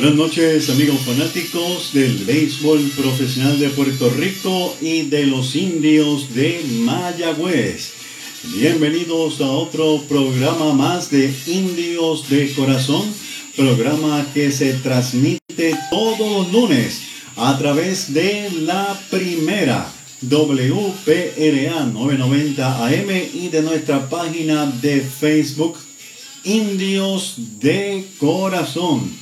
Buenas noches amigos fanáticos del béisbol profesional de Puerto Rico y de los indios de Mayagüez. Bienvenidos a otro programa más de Indios de Corazón, programa que se transmite todos los lunes a través de la primera WPRA 990 AM y de nuestra página de Facebook Indios de Corazón.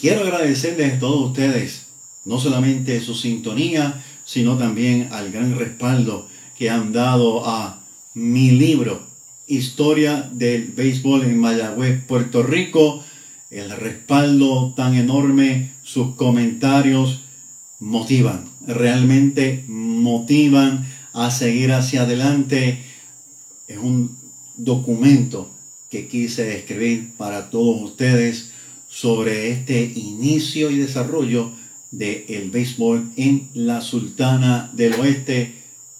Quiero agradecerles a todos ustedes, no solamente su sintonía, sino también al gran respaldo que han dado a mi libro, Historia del Béisbol en Mayagüez, Puerto Rico. El respaldo tan enorme, sus comentarios motivan, realmente motivan a seguir hacia adelante. Es un documento que quise escribir para todos ustedes sobre este inicio y desarrollo del el béisbol en la Sultana del Oeste.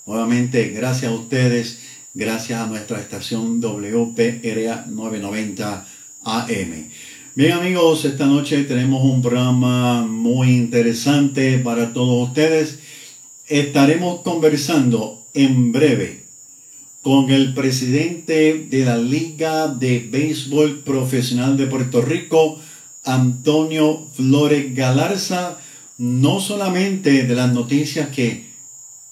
Nuevamente, gracias a ustedes, gracias a nuestra estación WPRA 990 AM. Bien amigos, esta noche tenemos un programa muy interesante para todos ustedes. Estaremos conversando en breve con el presidente de la Liga de Béisbol Profesional de Puerto Rico, Antonio Flores Galarza, no solamente de las noticias que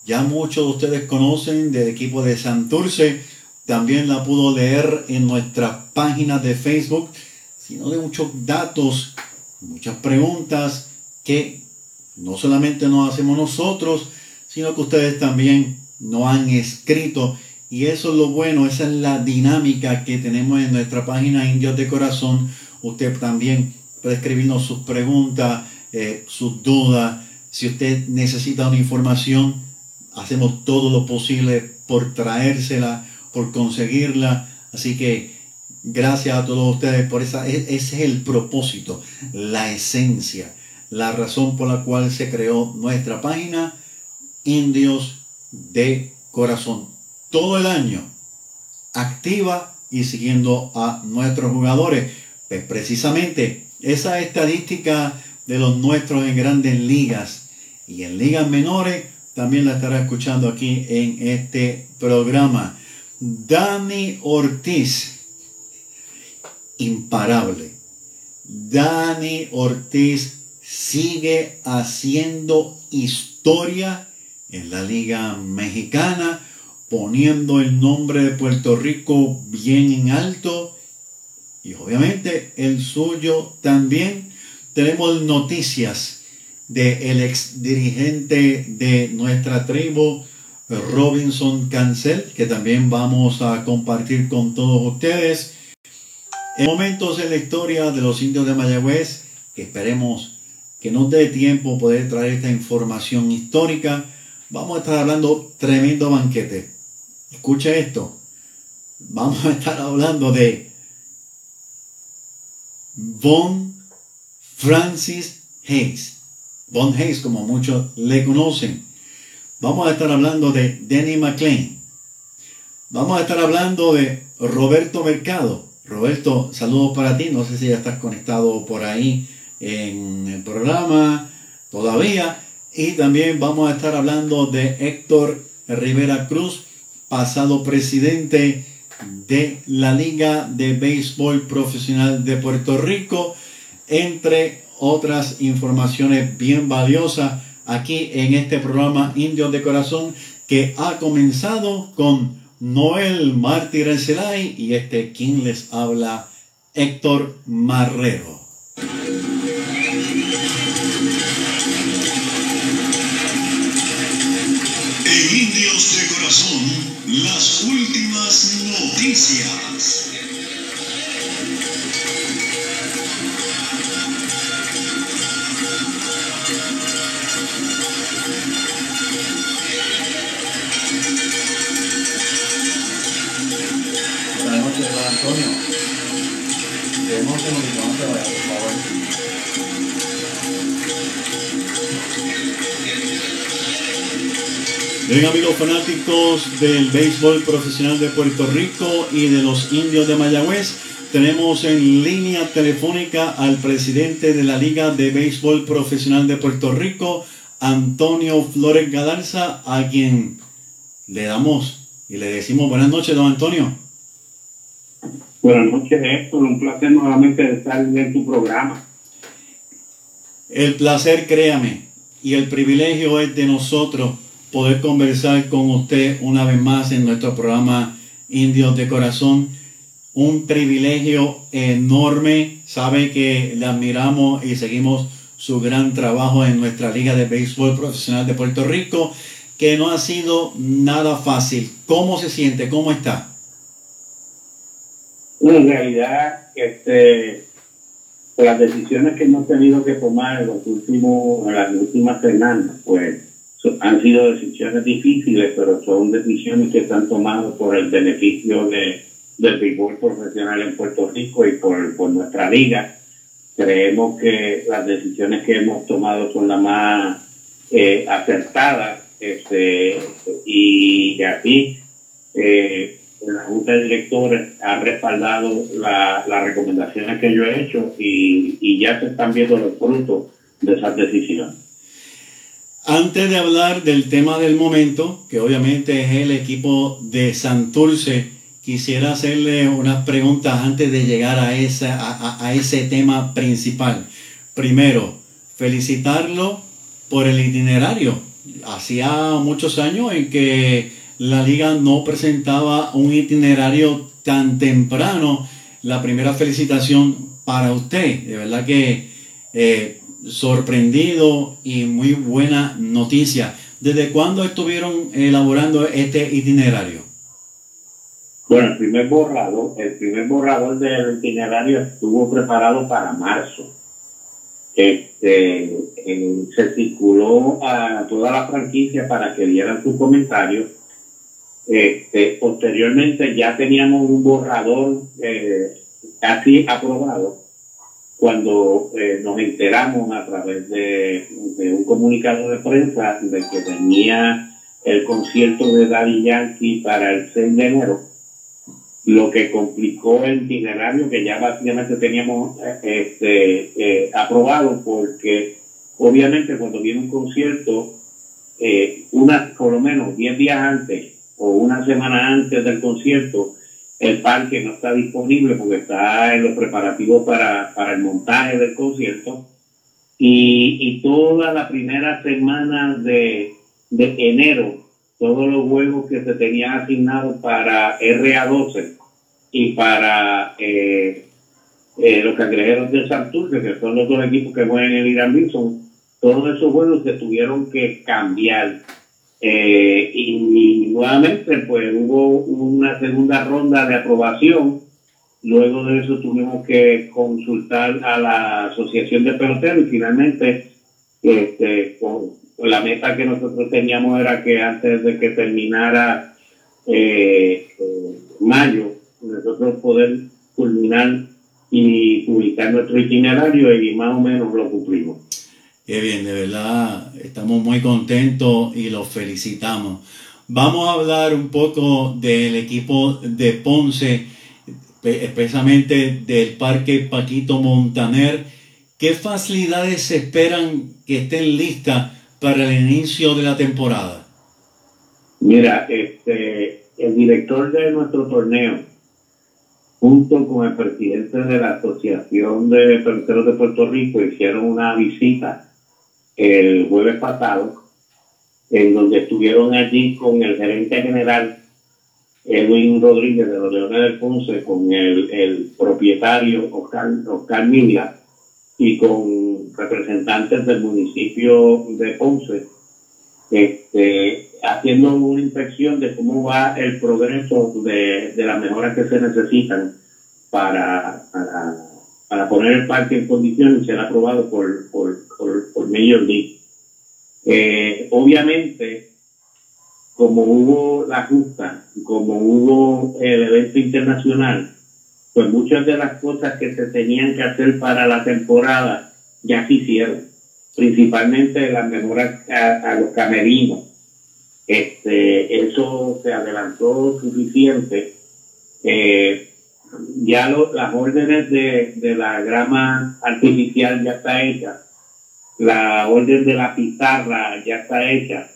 ya muchos de ustedes conocen del equipo de Santurce, también la pudo leer en nuestra página de Facebook, sino de muchos datos, muchas preguntas que no solamente nos hacemos nosotros, sino que ustedes también nos han escrito. Y eso es lo bueno, esa es la dinámica que tenemos en nuestra página Indios de Corazón. Usted también puede escribirnos sus preguntas, eh, sus dudas. Si usted necesita una información, hacemos todo lo posible por traérsela, por conseguirla. Así que gracias a todos ustedes por esa, e, ese es el propósito, la esencia, la razón por la cual se creó nuestra página, Indios de Corazón. Todo el año, activa y siguiendo a nuestros jugadores. Pues precisamente esa estadística de los nuestros en grandes ligas y en ligas menores también la estará escuchando aquí en este programa. Dani Ortiz, imparable. Dani Ortiz sigue haciendo historia en la liga mexicana, poniendo el nombre de Puerto Rico bien en alto y obviamente el suyo también. Tenemos noticias del el ex dirigente de nuestra tribu, Robinson Cancel, que también vamos a compartir con todos ustedes. En momentos en la historia de los indios de Mayagüez, que esperemos que nos dé tiempo poder traer esta información histórica, vamos a estar hablando tremendo banquete. Escucha esto. Vamos a estar hablando de Von Francis Hayes. Von Hayes, como muchos le conocen. Vamos a estar hablando de Danny McLean. Vamos a estar hablando de Roberto Mercado. Roberto, saludos para ti. No sé si ya estás conectado por ahí en el programa todavía. Y también vamos a estar hablando de Héctor Rivera Cruz, pasado presidente de la Liga de Béisbol Profesional de Puerto Rico, entre otras informaciones bien valiosas aquí en este programa Indios de Corazón que ha comenzado con Noel Martí Celay y este quien les habla Héctor Marrero. Estas son las últimas noticias. Buenas noches, don Antonio. Que no se nos por favor. Bien amigos fanáticos del béisbol profesional de Puerto Rico y de los indios de Mayagüez, tenemos en línea telefónica al presidente de la Liga de Béisbol Profesional de Puerto Rico, Antonio Flores Galarza, a quien le damos y le decimos buenas noches, don Antonio. Buenas noches, Héctor. Un placer nuevamente estar en tu programa. El placer, créame, y el privilegio es de nosotros poder conversar con usted una vez más en nuestro programa Indios de Corazón. Un privilegio enorme. Sabe que le admiramos y seguimos su gran trabajo en nuestra Liga de Béisbol Profesional de Puerto Rico, que no ha sido nada fácil. ¿Cómo se siente? ¿Cómo está? en realidad, este, las decisiones que hemos tenido que tomar en, los últimos, en las últimas semanas, pues han sido decisiones difíciles, pero son decisiones que están tomadas por el beneficio de, del béisbol profesional en Puerto Rico y por, por nuestra liga. Creemos que las decisiones que hemos tomado son las más eh, acertadas este, y así eh, la Junta de Directores ha respaldado las recomendaciones que yo he hecho y, y ya se están viendo los frutos de esas decisiones. Antes de hablar del tema del momento, que obviamente es el equipo de Santurce, quisiera hacerle unas preguntas antes de llegar a, esa, a, ese tema principal. Primero, felicitarlo por el itinerario. Hacía muchos años en que la liga no presentaba un itinerario tan temprano. La primera felicitación para usted. De verdad que eh, sorprendido y muy buena noticia. ¿Desde cuándo estuvieron elaborando este itinerario? Bueno, el primer borrador, el primer borrador del itinerario estuvo preparado para marzo. Este, se circuló a toda la franquicia para que dieran sus comentarios. Este, posteriormente ya teníamos un borrador eh, casi aprobado cuando eh, nos enteramos a través de, un comunicado de prensa de que tenía el concierto de Daddy Yankee para el 6 de enero, lo que complicó el itinerario que ya básicamente teníamos eh, este, eh, aprobado porque obviamente cuando viene un concierto, una, por lo menos 10 días antes o una semana antes del concierto, el parque no está disponible porque está en los preparativos para, para el montaje del concierto. Y, y toda la primera semana de, de enero, todos los juegos que se tenían asignados para RA12 y para eh, eh, los cangrejeros de Santurce, que son los dos equipos que juegan en el Irán Wilson, todos esos juegos se tuvieron que cambiar eh, y, nuevamente, pues hubo una segunda ronda de aprobación. Luego de eso tuvimos que consultar a la Asociación de Peloteros y finalmente, este, la meta que nosotros teníamos era que antes de que terminara eh, eh, mayo, nosotros poder culminar y publicar nuestro itinerario y más o menos lo cumplimos. Qué bien, de verdad, estamos muy contentos y los felicitamos. Vamos a hablar un poco del equipo de Ponce, especialmente del Parque Paquito Montaner. ¿Qué facilidades se esperan que estén listas para el inicio de la temporada? Mira, este, el director de nuestro torneo, junto con el presidente de la Asociación de Peloteros de Puerto Rico, hicieron una visita el jueves pasado, en donde estuvieron allí con el gerente general Edwin Rodríguez de los Leones del Ponce, con el, propietario Oscar, Oscar Milla y con representantes del municipio de Ponce, este, haciendo una inspección de cómo va el progreso de, las mejoras que se necesitan para, para, poner el parque en condiciones y ser aprobado por, por, por, por Major League. Eh, obviamente, como hubo la justa, como hubo el evento internacional, pues muchas de las cosas que se tenían que hacer para la temporada ya se hicieron, principalmente las mejoras a, los camerinos. Este, eso se adelantó suficiente. Eh, ya las órdenes de, de la grama artificial ya está hecha, la orden de la pizarra ya está hecha.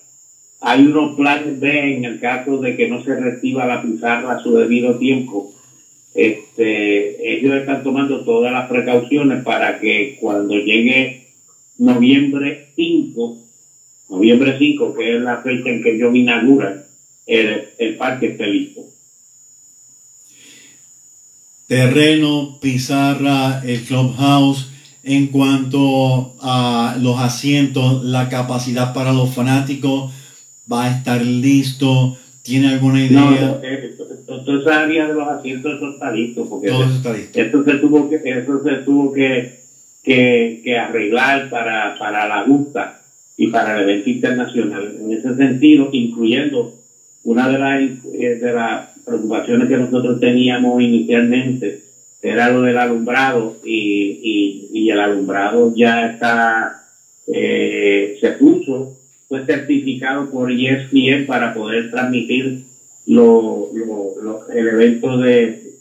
Hay unos planes B en el caso de que no se reciba la pizarra a su debido tiempo. Este, ellos están tomando todas las precauciones para que cuando llegue noviembre 5, noviembre 5, que es la fecha en que ellos inauguran, el, el parque esté listo terreno, pizarra, el clubhouse, en cuanto a los asientos, la capacidad para los fanáticos, va a estar listo, ¿tiene alguna idea? No, eh, toda esa área de los asientos eso está listo, porque Todo eso, está listo. eso se tuvo que, eso se tuvo que, que, que arreglar para, para la justa y para el evento internacional. En ese sentido, incluyendo una de las, eh, de las preocupaciones que nosotros teníamos inicialmente era lo del alumbrado y, y, el alumbrado ya está, eh, se puso, fue certificado por ESPN para poder transmitir lo, el evento de,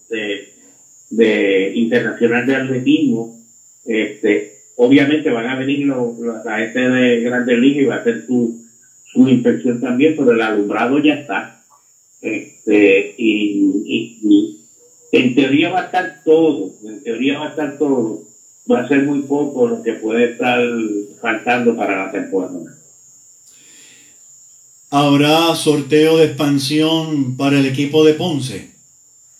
de, internacional de atletismo. Este, obviamente van a venir los, la gente de Grandes Ligas y va a hacer su, su inspección también, pero el alumbrado ya está. Este, y, en teoría va a estar todo, en teoría va a estar todo. Va a ser muy poco lo que puede estar faltando para la temporada. ¿Habrá sorteo de expansión para el equipo de Ponce?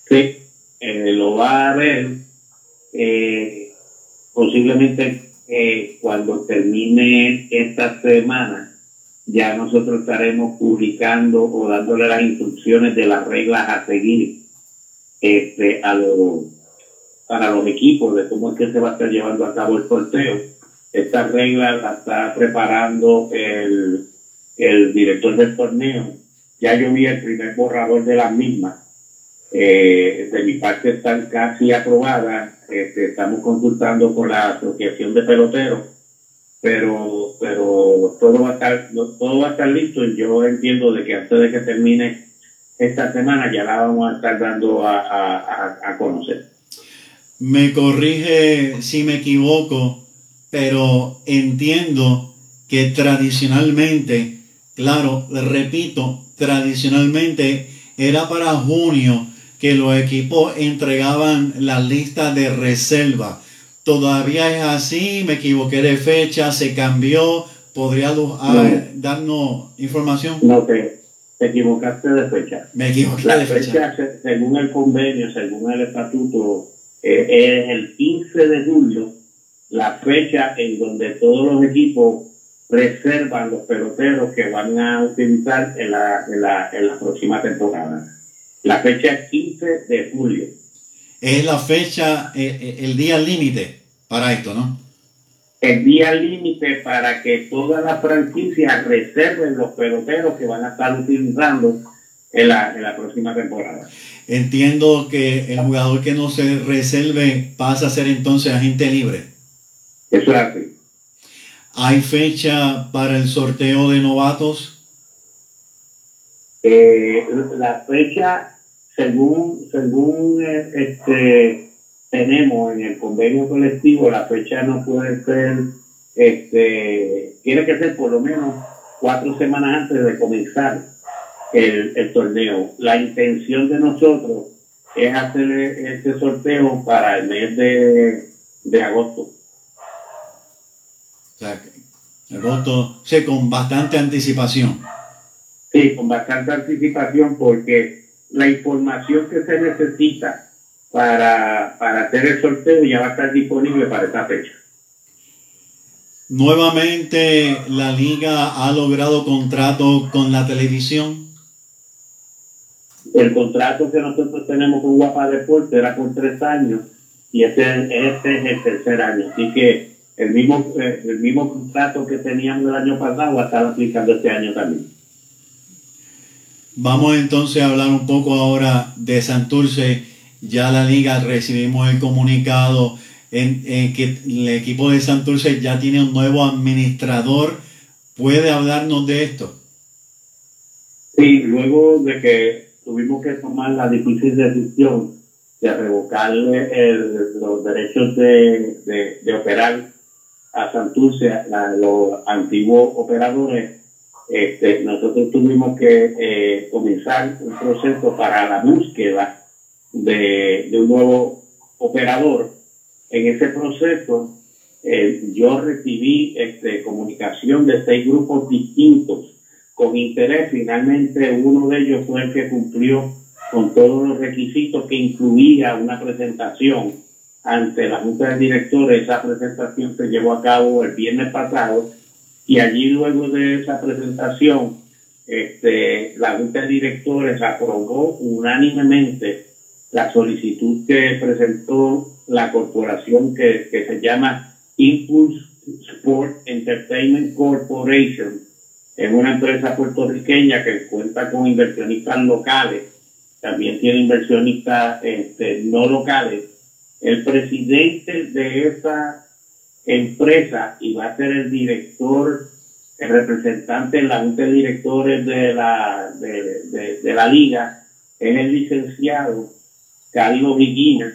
Sí, eh, lo va a haber eh, posiblemente eh, cuando termine esta semana ya nosotros estaremos publicando o dándole las instrucciones de las reglas a seguir este, a los, para los equipos de cómo es que se va a estar llevando a cabo el sorteo. Estas reglas las está preparando el, el director del torneo. Ya yo vi el primer borrador de las mismas. Eh, de mi parte están casi aprobadas. Este, estamos consultando con la Asociación de Peloteros pero pero todo va a estar todo va a estar listo yo entiendo de que antes de que termine esta semana ya la vamos a estar dando a, conocer. Me corrige si me equivoco, pero entiendo que tradicionalmente, claro, repito, tradicionalmente era para junio que los equipos entregaban la lista de reserva todavía es así, me equivoqué de fecha, se cambió, ¿podría darnos información? No, te, equivocaste de fecha. Me equivoqué de fecha. Según el convenio, según el estatuto, eh, es el 15 de julio, la fecha en donde todos los equipos reservan los peloteros que van a utilizar en la, en la, en la próxima temporada. La fecha es 15 de julio. Es la fecha, eh, eh, el día límite para esto, ¿no? El día límite para que todas las franquicias reserven los peloteros que van a estar utilizando en la, en la próxima temporada. Entiendo que el jugador que no se reserve pasa a ser entonces agente libre. Eso es así. ¿Hay fecha para el sorteo de novatos? Eh, la fecha, según, según eh, este, tenemos en el convenio colectivo, la fecha no puede ser, este, tiene que ser por lo menos cuatro semanas antes de comenzar el, torneo. La intención de nosotros es hacer este sorteo para el mes de, agosto. O sea, agosto, sí, con bastante anticipación. Sí, con bastante anticipación porque la información que se necesita para, para hacer el sorteo ya va a estar disponible para esta fecha. Nuevamente la liga ha logrado contrato con la televisión. El contrato que nosotros tenemos con Guapa Deporte era por tres años y este, este es el tercer año. Así que el mismo, eh, el mismo contrato que teníamos el año pasado va a estar aplicando este año también. Vamos entonces a hablar un poco ahora de Santurce ya la liga recibimos el comunicado en, que el equipo de Santurce ya tiene un nuevo administrador. ¿Puede hablarnos de esto? Sí, luego de que tuvimos que tomar la difícil decisión de revocarle los derechos de, de, operar a Santurce, a los antiguos operadores, este, nosotros tuvimos que eh, comenzar un proceso para la búsqueda de, un nuevo operador. En ese proceso, eh, yo recibí este, comunicación de seis grupos distintos con interés. Finalmente, uno de ellos fue el que cumplió con todos los requisitos que incluía una presentación ante la Junta de Directores. Esa presentación se llevó a cabo el viernes pasado y allí luego de esa presentación, este, la Junta de Directores aprobó unánimemente la solicitud que presentó la corporación que, que se llama Impulse Sport Entertainment Corporation. Es una empresa puertorriqueña que cuenta con inversionistas locales, también tiene inversionistas este, no locales. El presidente de esa empresa y va a ser el director, el representante en la junta de directores de la, de, de, la liga, es el licenciado Carlos Higuina.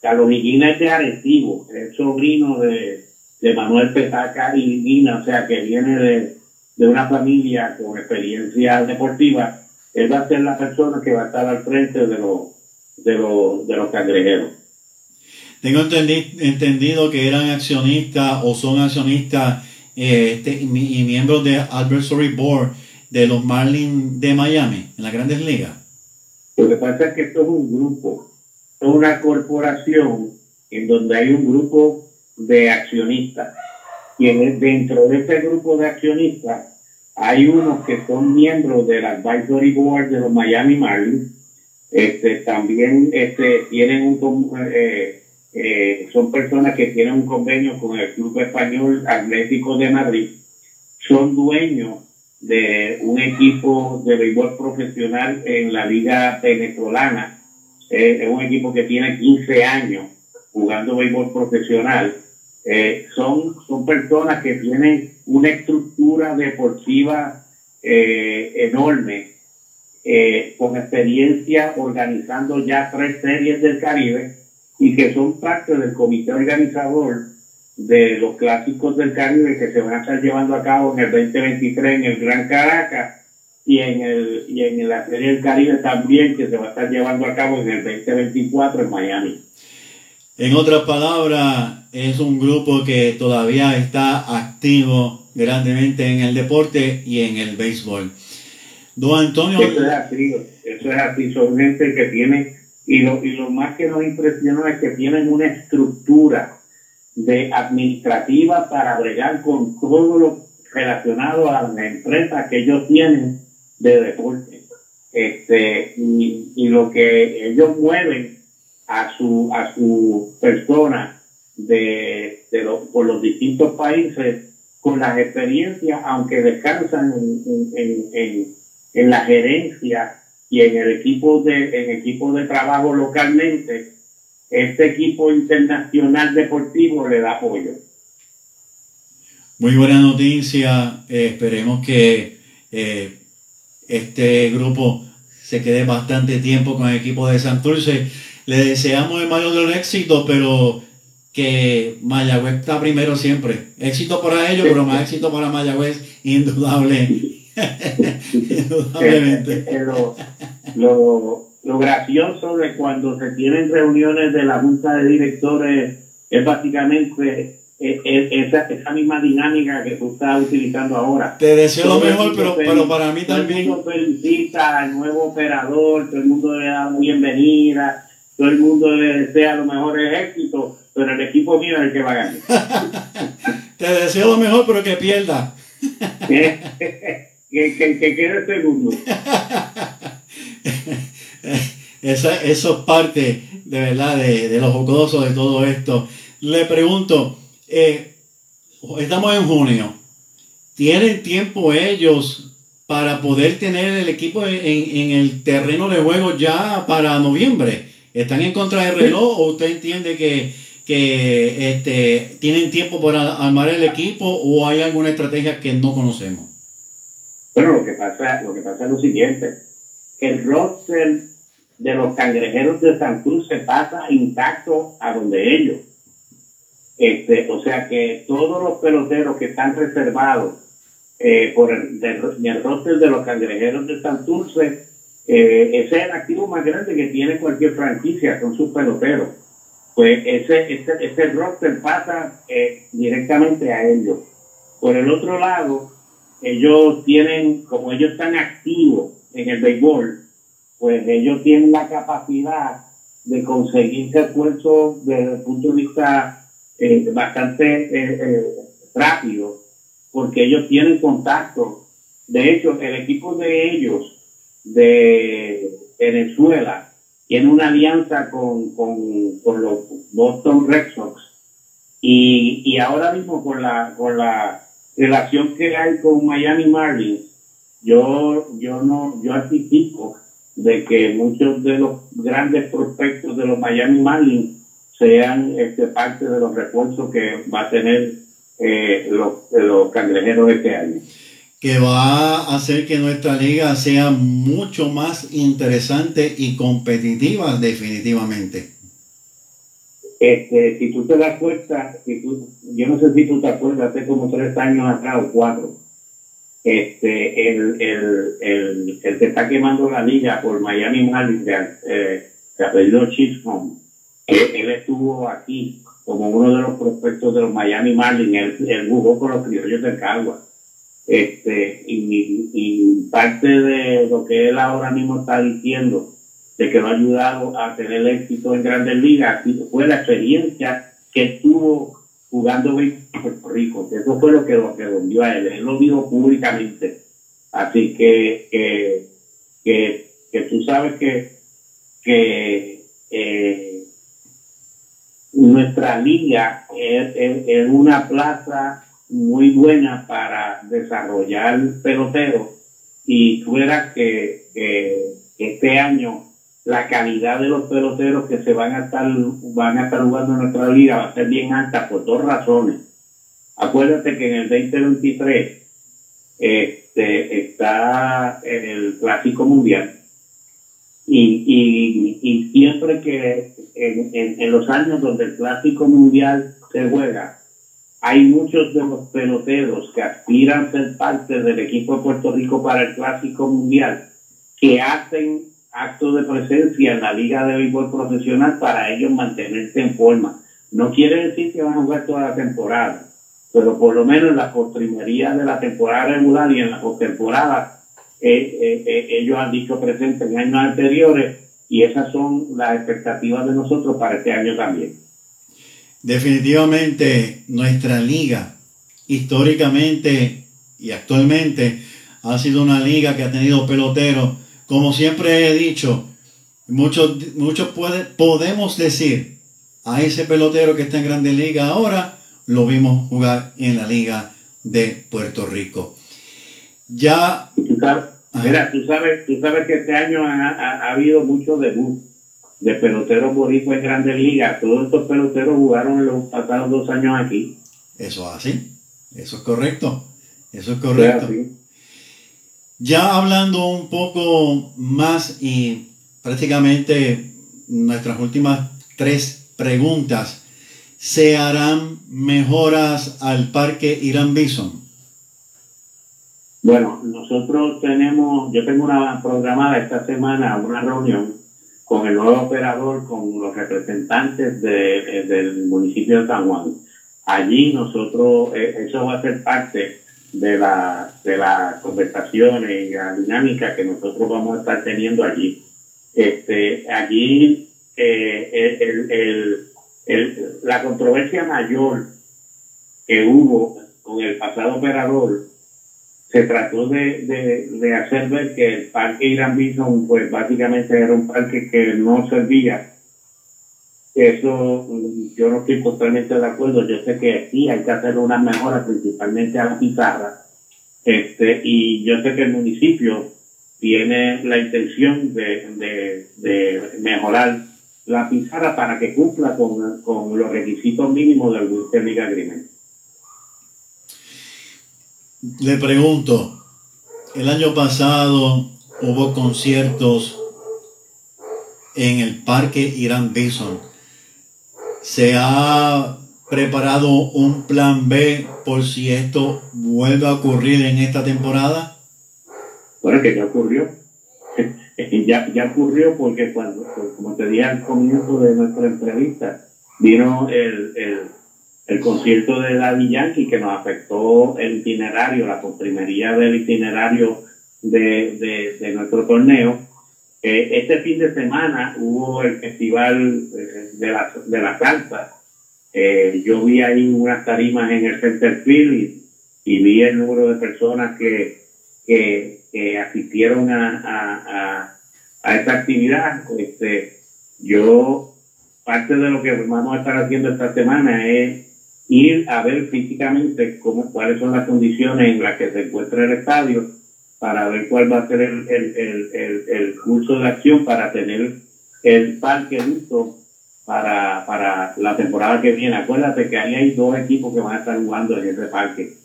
Carlos Higuina es de Arecibo, es sobrino de, de Manuel Petaca y Higuina, o sea que viene de, de una familia con experiencia deportiva. Él va a ser la persona que va a estar al frente de los, de los, de los cangrejeros. Tengo entendido que eran accionistas o son accionistas eh, este, y, miembros de Advisory Board de los Marlins de Miami en las grandes ligas. Lo que pasa es que esto es un grupo, una corporación en donde hay un grupo de accionistas. Y dentro de este grupo de accionistas hay unos que son miembros del Advisory Board de los Miami Marlins. Este, también este, tienen un, eh, eh, son personas que tienen un convenio con el Club Español Atlético de Madrid, son dueños de un equipo de béisbol profesional en la liga venezolana. Eh, es un equipo que tiene 15 años jugando béisbol profesional. Eh, son, son personas que tienen una estructura deportiva enorme, con experiencia organizando ya tres series del Caribe y que son parte del comité organizador de los clásicos del Caribe que se van a estar llevando a cabo en el 2023 en el Gran Caracas y en el y en la Serie del Caribe también que se va a estar llevando a cabo en el 2024 en Miami. En otras palabras, es un grupo que todavía está activo grandemente en el deporte y en el béisbol. Don Antonio. Eso es así, eso es así, son gente que tiene y lo, y lo más que nos impresiona es que tienen una estructura de administrativa para bregar con todo lo relacionado a la empresa que ellos tienen de deporte. Este, y, y lo que ellos mueven a su, a su persona de, de por los distintos países con las experiencias, aunque descansan en, en, en, en la gerencia y en el equipo de, en equipo de trabajo localmente, este equipo internacional deportivo le da apoyo. Muy buena noticia. Eh, esperemos que eh, este grupo se quede bastante tiempo con el equipo de Santurce. Le deseamos el mayor de los pero que Mayagüez está primero siempre. Éxito para ellos, pero más éxito para Mayagüez, indudable. Indudablemente. lo, lo, gracioso de cuando se tienen reuniones de la junta de directores es básicamente esa, esa misma dinámica que tú estás utilizando ahora. Te deseo lo mejor, pero, pero para mí también. Todo el mundo felicita al nuevo operador, todo el mundo le da bienvenida, todo el mundo le desea los mejores éxitos, pero el equipo mío es el que va a ganar. Te deseo lo mejor, pero que pierda. que, que, que quede segundo. Esa, eso es parte de verdad de, de lo jocoso de todo esto. Le pregunto, eh, estamos en junio, ¿tienen tiempo ellos para poder tener el equipo en, en, el terreno de juego ya para noviembre? ¿Están en contra del reloj o usted entiende que, que este, tienen tiempo para armar el equipo o hay alguna estrategia que no conocemos? Bueno, lo que pasa, lo que pasa es lo siguiente. El roster de los cangrejeros de Cruz se pasa intacto a donde ellos. Este, o sea que todos los peloteros que están reservados eh, por el, el roster de los cangrejeros de Santurce, eh, ese es el activo más grande que tiene cualquier franquicia, con sus peloteros. Pues ese, ese, ese roster pasa eh, directamente a ellos. Por el otro lado, ellos tienen, como ellos están activos en el béisbol, pues ellos tienen la capacidad de conseguir esfuerzo desde el punto de vista eh, bastante rápido porque ellos tienen contacto. De hecho, el equipo de ellos de Venezuela tiene una alianza con, con, los Boston Red Sox y, y, ahora mismo con la, con la relación que hay con Miami Marlins, yo, yo no, yo anticipo de que muchos de los grandes prospectos de los Miami Marlins sean este, parte de los refuerzos que va a tener eh, los, los cangrejeros este año. Que va a hacer que nuestra liga sea mucho más interesante y competitiva definitivamente. Este, si tú te das cuenta, si tú, yo no sé si tú te acuerdas, hace como tres años atrás o cuatro, este, el, el, el, el que está quemando la liga por Miami Marlins, eh, se apellido Chisholm, él estuvo aquí como uno de los prospectos de los Miami Marlins, él, jugó con los criollos del Cagua. Este, y, y, parte de lo que él ahora mismo está diciendo, de que lo ha ayudado a tener éxito en grandes ligas, fue la experiencia que tuvo jugando en Puerto Rico. Eso fue lo que lo que volvió a él. Él lo dijo públicamente. Así que, que, que, que tú sabes que, que eh, nuestra liga es, una plaza muy buena para desarrollar peloteros y fuera que, este año la calidad de los peloteros que se van a estar van a estar jugando en nuestra liga va a ser bien alta por dos razones. Acuérdate que en el 2023 este, está el Clásico Mundial y, y, y siempre que en, en, los años donde el Clásico Mundial se juega, hay muchos de los peloteros que aspiran a ser parte del equipo de Puerto Rico para el Clásico Mundial, que hacen actos de presencia en la Liga de Béisbol Profesional para ellos mantenerse en forma. No quiere decir que van a jugar toda la temporada, pero por lo menos en la postrimería de la temporada regular y en la postemporada ellos han dicho presente en años anteriores y esas son las expectativas de nosotros para este año también. Definitivamente nuestra liga históricamente y actualmente ha sido una liga que ha tenido peloteros, como siempre he dicho, muchos, muchos puede, podemos decir a ese pelotero que está en Grande Liga ahora, lo vimos jugar en la Liga de Puerto Rico. Ya Mira, tú sabes, tú sabes que este año ha, habido mucho debut de peloteros boricuas en grandes ligas. Todos estos peloteros jugaron en los pasados dos años aquí. Eso así, eso es correcto, eso es correcto. Ya hablando un poco más y prácticamente nuestras últimas tres preguntas, ¿se harán mejoras al parque Irán Bison? Bueno, nosotros tenemos, yo tengo una programada esta semana una reunión con el nuevo operador, con los representantes de, del municipio de San Juan. Allí nosotros, eh, eso va a ser parte de la, de las conversaciones y la dinámica que nosotros vamos a estar teniendo allí. Este, allí eh, el, el, el, la controversia mayor que hubo con el pasado operador se trató de, de, de, hacer ver que el parque Irán Bison, pues básicamente era un parque que no servía. Eso yo no estoy totalmente de acuerdo. Yo sé que aquí hay que hacer una mejora, principalmente a la pizarra. Este, y yo sé que el municipio tiene la intención de, de, de mejorar la pizarra para que cumpla con, con los requisitos mínimos del Winter League Agreement. Le pregunto, el año pasado hubo conciertos en el Parque Irán Bison. ¿Se ha preparado un plan B por si esto vuelve a ocurrir en esta temporada? Bueno, que ya ocurrió. ya, ya ocurrió porque cuando, como te dije al comienzo de nuestra entrevista, vino el, el, el concierto de Daddy Yankee que nos afectó el itinerario, la comprimería del itinerario de, de, de nuestro torneo. Eh, este fin de semana hubo el festival eh, de la, de la salsa. Eh, yo vi ahí unas tarimas en el Center Field y, y vi el número de personas que, que, que asistieron a, a, a, a, esta actividad. Este, yo, parte de lo que vamos a estar haciendo esta semana es ir a ver físicamente cómo, cuáles son las condiciones en las que se encuentra el estadio para ver cuál va a ser el, el, el, el curso de acción para tener el parque listo para, para la temporada que viene. Acuérdate que ahí hay dos equipos que van a estar jugando en ese parque.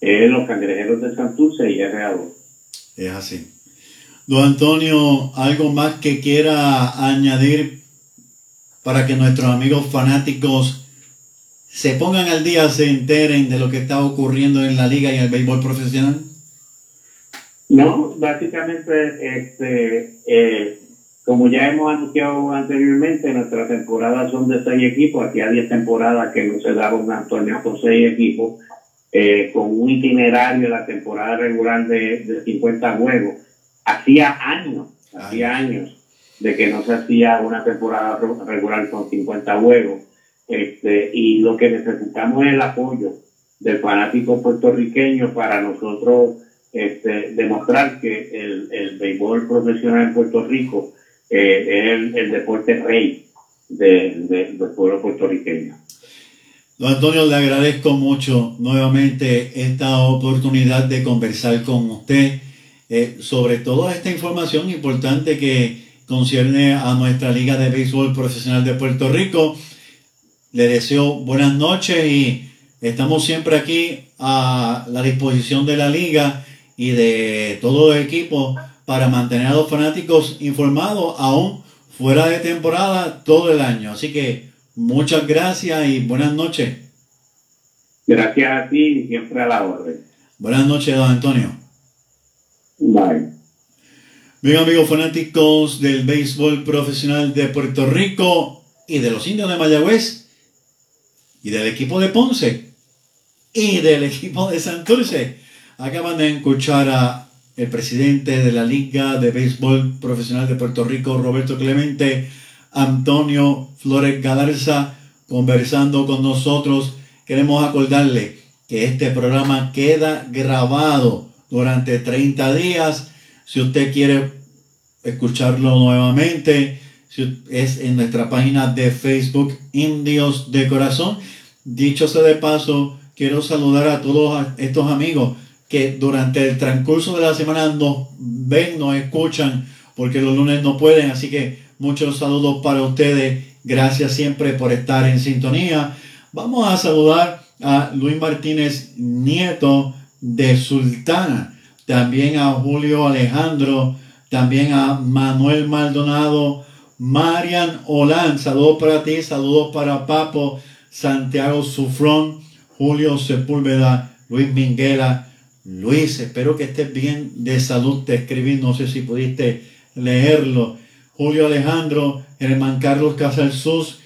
Es los cangrejeros de Santurce y RA2. Es así. Don Antonio, ¿algo más que quiera añadir para que nuestros amigos fanáticos se pongan al día, se enteren de lo que está ocurriendo en la liga y en el béisbol profesional? No, básicamente, este, eh, como ya hemos anunciado anteriormente, nuestras temporadas son de seis equipos. Hacía diez temporadas que no se daba un torneo con seis equipos, eh, con un itinerario de la temporada regular de, de 50 juegos. Hacía años, hacía años de que no se hacía una temporada regular con 50 juegos. Este, y lo que necesitamos es el apoyo del fanático puertorriqueño para nosotros este, demostrar que el, el béisbol profesional en Puerto Rico eh, es el, el, deporte rey de, de, del pueblo puertorriqueño. Don Antonio, le agradezco mucho nuevamente esta oportunidad de conversar con usted eh, sobre toda esta información importante que concierne a nuestra Liga de Béisbol Profesional de Puerto Rico. Le deseo buenas noches y estamos siempre aquí a la disposición de la liga y de todo el equipo para mantener a los fanáticos informados aún fuera de temporada todo el año. Así que muchas gracias y buenas noches. Gracias a ti y siempre a la orden. Buenas noches, don Antonio. Bye. Bien, amigos fanáticos del béisbol profesional de Puerto Rico y de los indios de Mayagüez y del equipo de Ponce y del equipo de Santurce. Acaban de escuchar a el presidente de la Liga de Béisbol Profesional de Puerto Rico, Roberto Clemente, Antonio Flores Galarza, conversando con nosotros. Queremos acordarle que este programa queda grabado durante 30 días. Si usted quiere escucharlo nuevamente, es en nuestra página de Facebook Indios de Corazón. Dicho sea de paso, quiero saludar a todos estos amigos que durante el transcurso de la semana nos ven, nos escuchan, porque los lunes no pueden. Así que muchos saludos para ustedes. Gracias siempre por estar en sintonía. Vamos a saludar a Luis Martínez Nieto de Sultana. También a Julio Alejandro. También a Manuel Maldonado. Marian Olan. Saludos para ti. Saludos para Papo. Santiago Sufrón. Julio Sepúlveda. Luis Minguela. Luis, espero que estés bien de salud. Te escribí, no sé si pudiste leerlo. Julio Alejandro, hermano Carlos Casalsus,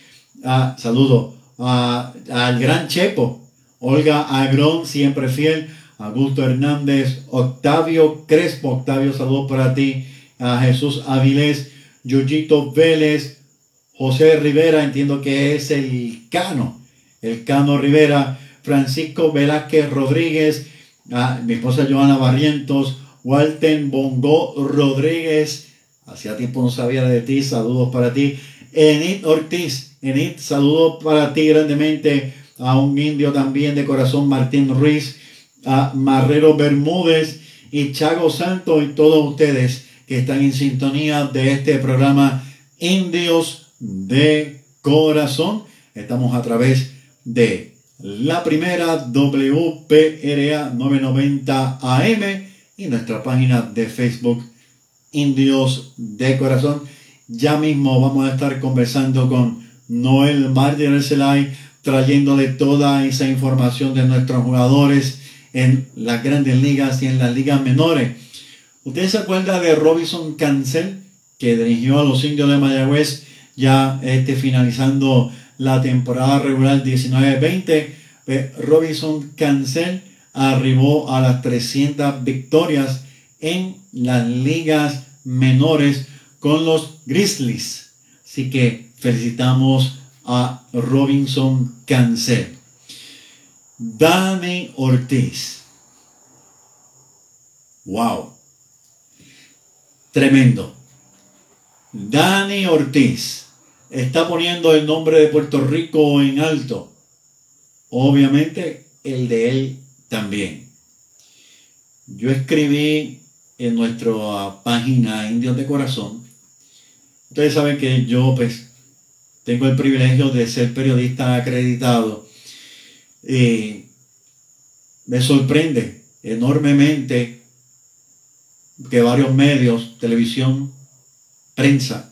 ah, saludo al gran Chepo, Olga Agrón, siempre fiel, Augusto Hernández, Octavio Crespo, Octavio, saludos para ti, a Jesús Avilés, Yuyito Vélez, José Rivera, entiendo que es el Cano, el Cano Rivera, Francisco Velázquez Rodríguez, a mi esposa Joana Barrientos, Walter Bongo Rodríguez, hacía tiempo no sabía de ti, saludos para ti. Enid Ortiz, Enid, saludos para ti grandemente. A un indio también de corazón, Martín Ruiz, a Marrero Bermúdez y Chago Santos y todos ustedes que están en sintonía de este programa Indios de corazón. Estamos a través de la primera WPRA 990 AM y nuestra página de Facebook Indios de Corazón. Ya mismo vamos a estar conversando con Noel Martínez Celay, trayéndole toda esa información de nuestros jugadores en las grandes ligas y en las ligas menores. ¿Usted se acuerda de Robinson Cancel, que dirigió a los indios de Mayagüez ya este, finalizando la temporada regular 19-20? Pues, Robinson Cancel arribó a las 300 victorias en las ligas menores con los Grizzlies. Así que felicitamos a Robinson Cancel. Dani Ortiz. Wow. Tremendo. Dani Ortiz está poniendo el nombre de Puerto Rico en alto. Obviamente el de él también. Yo escribí en nuestra página Indios de Corazón. Ustedes saben que yo pues tengo el privilegio de ser periodista acreditado. Y me sorprende enormemente que varios medios, televisión, prensa,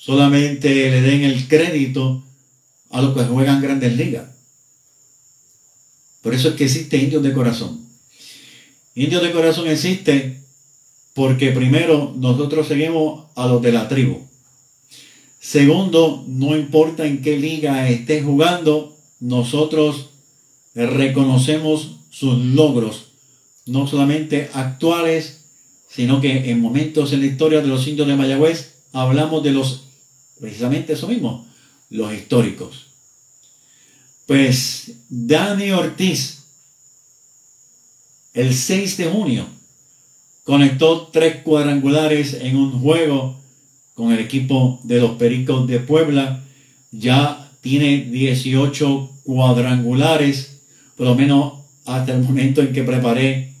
solamente le den el crédito a los que juegan grandes ligas. Por eso es que existe Indios de Corazón. Indios de Corazón existe porque primero nosotros seguimos a los de la tribu. Segundo, no importa en qué liga esté jugando, nosotros reconocemos sus logros, no solamente actuales, sino que en momentos en la historia de los indios de Mayagüez hablamos de los, precisamente eso mismo, los históricos. Pues Dani Ortiz, el 6 de junio, conectó tres cuadrangulares en un juego con el equipo de los Pericos de Puebla. Ya tiene 18 cuadrangulares, por lo menos hasta el momento en que preparé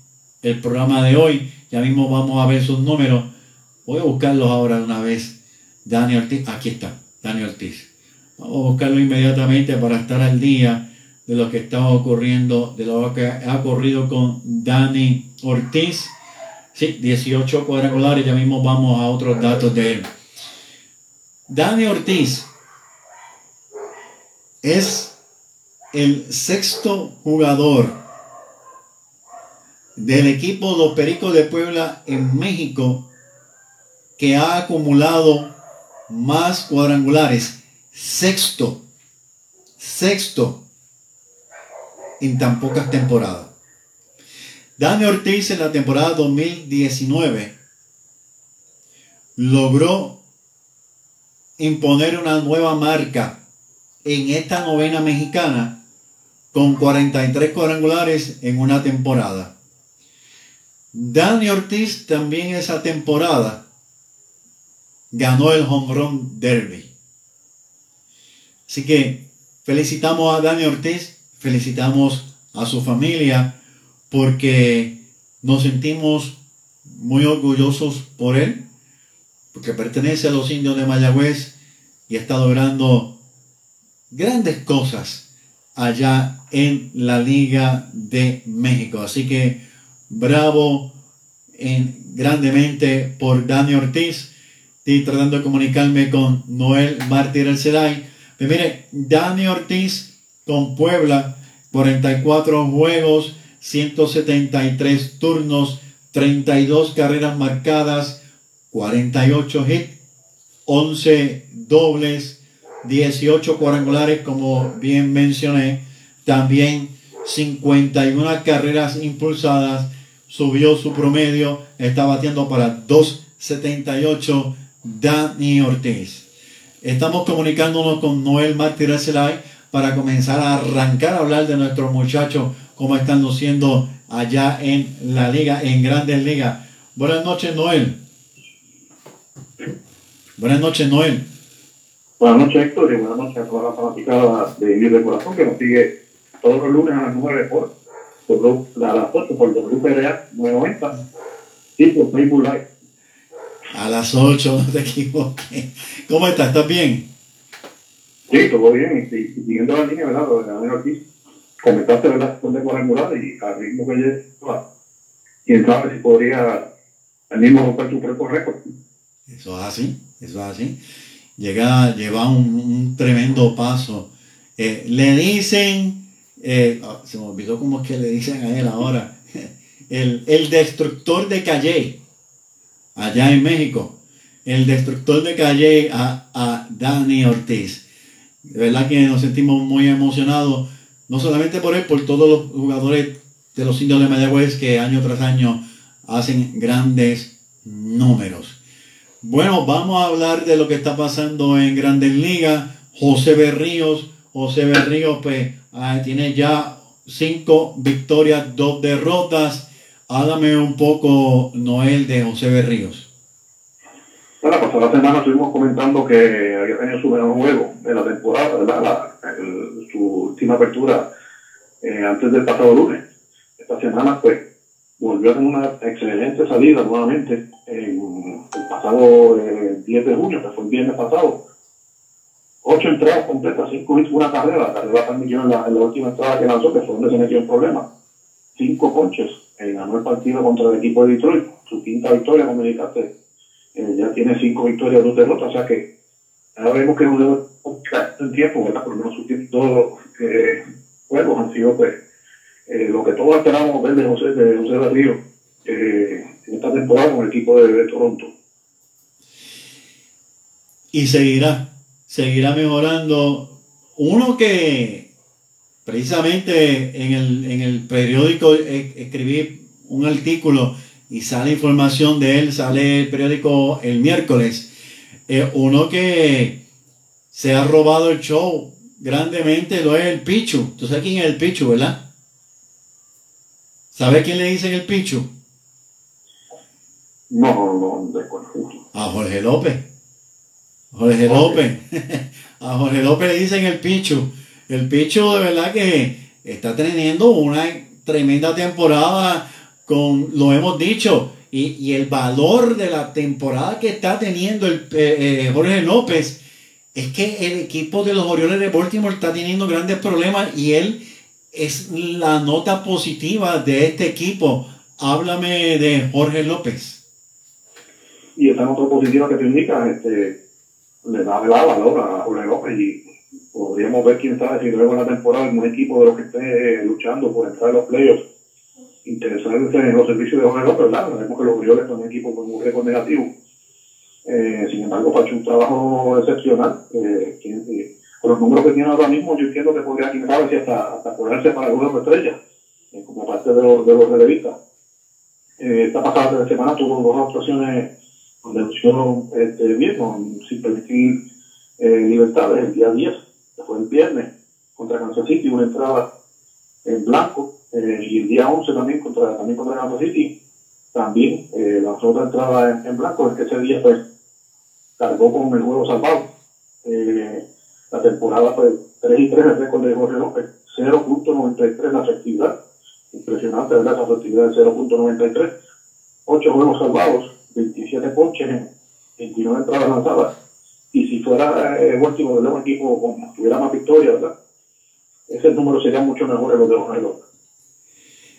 el programa de hoy. Ya mismo vamos a ver sus números. Voy a buscarlos ahora una vez. Dani Ortiz, aquí está, Dani Ortiz. Vamos a buscarlo inmediatamente para estar al día de lo que está ocurriendo, de lo que ha ocurrido con Dani Ortiz. Sí, 18 cuadrangulares, ya mismo vamos a otros datos de él. Dani Ortiz es el sexto jugador del equipo Los Pericos de Puebla en México que ha acumulado más cuadrangulares sexto, sexto en tan pocas temporadas. Dani Ortiz en la temporada 2019 logró imponer una nueva marca en esta novena mexicana con 43 cuadrangulares en una temporada. Dani Ortiz también esa temporada ganó el Home Derby. Así que felicitamos a Dani Ortiz, felicitamos a su familia porque nos sentimos muy orgullosos por él, porque pertenece a los indios de Mayagüez y está logrando grandes cosas allá en la Liga de México. Así que bravo en, grandemente por Dani Ortiz. Estoy tratando de comunicarme con Noel Martínez El pues mire, Dani Ortiz con Puebla, 44 juegos, 173 turnos, 32 carreras marcadas, 48 hits, 11 dobles, 18 cuadrangulares, como bien mencioné. También 51 carreras impulsadas, subió su promedio, está batiendo para 2.78 Dani Ortiz. Estamos comunicándonos con Noel Martínez Celay para comenzar a arrancar a hablar de nuestros muchachos, cómo están luciendo allá en la liga, en Grandes Ligas. Buenas noches, Noel. Buenas noches, Noel. Buenas noches, Héctor, y buenas noches a toda la fanaticada de Vivir de Corazón que nos sigue todos los lunes a las 9 por, por a las 8 por WPRA 990 y por Facebook Live. A las 8, no te equivoques. ¿Cómo estás? ¿Estás bien? Sí, todo bien. Y, siguiendo la línea, ¿verdad? Lo de Ortiz, comentaste, ¿verdad? Donde cuadrangular y al ritmo que lleva, quién sabe si podría el mismo romper su propio récord. Eso es así, eso es así. Llega, lleva un, un tremendo paso. Eh, le dicen, eh, ah, se me olvidó cómo es que le dicen a él ahora, el, el destructor de Calle, allá en México. El destructor de Calle a, a Dani Ortiz. De verdad que nos sentimos muy emocionados, no solamente por él, por todos los jugadores de los indios de Mayagüez que año tras año hacen grandes números. Bueno, vamos a hablar de lo que está pasando en Grandes Ligas. José Berríos, José Berríos pues, ah, tiene ya cinco victorias, dos derrotas. Hágame un poco, Noel, de José Berríos. Bueno, la pasada semana estuvimos comentando que había tenido su mejor juego de la temporada. La- el- su última apertura eh, antes del pasado lunes. Esta semana, pues, volvió a tener una excelente salida nuevamente en el pasado eh, 10 de junio, que fue el viernes pasado. Ocho entradas completas, cinco hits, una carrera. La carrera también en la, en la última entrada que lanzó, que fue donde se metió en problema. Cinco ponches. Ganó el partido contra el equipo de Detroit. Su quinta victoria, como indicaste. Eh, ya tiene cinco victorias, dos derrotas. O sea que ahora vemos que es un en tiempo, ¿verdad? Por lo menos sus últimos dos eh, juegos han sido, pues, eh, lo que todos esperábamos ver de José, de José Berrío eh, en esta temporada con el equipo de, de Toronto. y seguirá, seguirá mejorando. Uno que precisamente en el, en el periódico eh, escribí un artículo y sale información de él, sale el periódico el miércoles. Eh, uno que se ha robado el show grandemente lo es el Pichu. ¿Tú sabes quién es el Pichu, verdad? ¿Sabes quién le dicen el Pichu? No, no, no, desconozco. A Jorge López. Jorge. López. A Jorge López le dicen el Pichu. El Pichu de verdad que está teniendo una tremenda temporada con, lo hemos dicho, y, y el valor de la temporada que está teniendo el, eh, eh, Jorge López es que el equipo de los Orioles de Baltimore está teniendo grandes problemas y él es la nota positiva de este equipo. Háblame de Jorge López. Y esa nota positiva que te indica, este, le da, le da valor a Jorge López y podríamos ver quién sabe si luego en la temporada algún equipo de los que esté luchando por entrar a los playoffs interesarse en los servicios de Jorge López, ¿verdad? Sabemos que los Orioles son un equipo con un récord negativo. Eh, sin embargo, ha hecho un trabajo excepcional. Eh, eh, con los números que tiene ahora mismo, yo entiendo que podría, quién sabe, hasta, hasta ponerse para de estrellas, eh, como parte de los, de los relevistas. Eh, esta pasada semana tuvo dos actuaciones donde lució este, con- sin permitir eh, libertades, el día 10, que fue el viernes, contra Kansas City, una entrada en blanco, eh, y el día 11 también contra, también contra Kansas City, también eh, lanzó otra entrada en, en blanco, es que ese día pues cargó con el juego salvado. Eh, la temporada fue 3 y 3 el récord de Jorge López, 0.93 la efectividad, impresionante, ¿verdad? Esa efectividad de 0.93, 8 juegos salvados, 27 ponches en 29 entradas lanzadas. Y si fuera eh, Baltimore, ¿verdad? un equipo con tuviera más victorias, ¿verdad? Ese número sería mucho mejor los de Jorge López.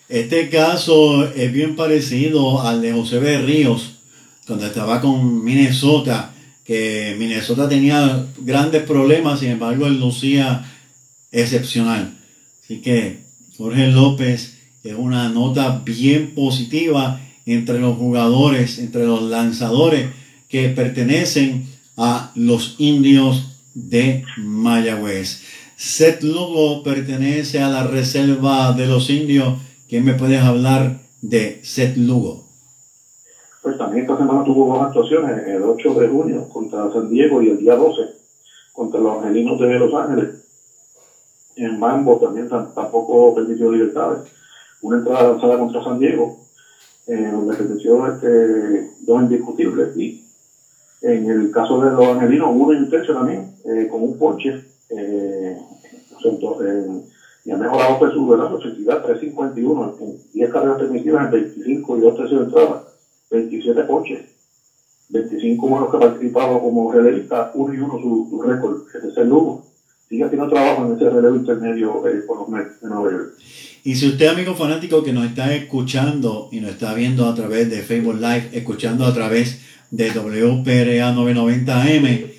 Este caso es bien parecido al de José Berríos, cuando estaba con Minnesota, que Minnesota tenía grandes problemas, sin embargo él lucía excepcional. Así que Jorge López es una nota bien positiva entre los jugadores, entre los lanzadores que pertenecen a los indios de Mayagüez. Seth Lugo pertenece a la reserva de los indios. ¿Qué me puedes hablar de Seth Lugo? Pues también esta semana tuvo dos actuaciones, el 8 de junio contra San Diego y el día 12 contra los Angelinos de Los Ángeles. En Mambo también tam- tampoco permitió libertades. Una entrada lanzada contra San Diego, eh, donde permitió este, dos indiscutibles. Y en el caso de los Angelinos, uno intenso también, eh, con un ponche. Eh, entonces, eh, y ha mejorado pues, su, efectividad 351 en 10 carreras permitidas en 25 y 2 tercios de entrada, 27 ponches. 25 buenos que ha participado como relevista, uno y uno su, su récord, el Lugo. Sigue haciendo trabajo en ese relevo intermedio eh, con los Mets de Nueva York. Y si usted, amigo fanático, que nos está escuchando y nos está viendo a través de Facebook Live, escuchando a través de WPRA 990M,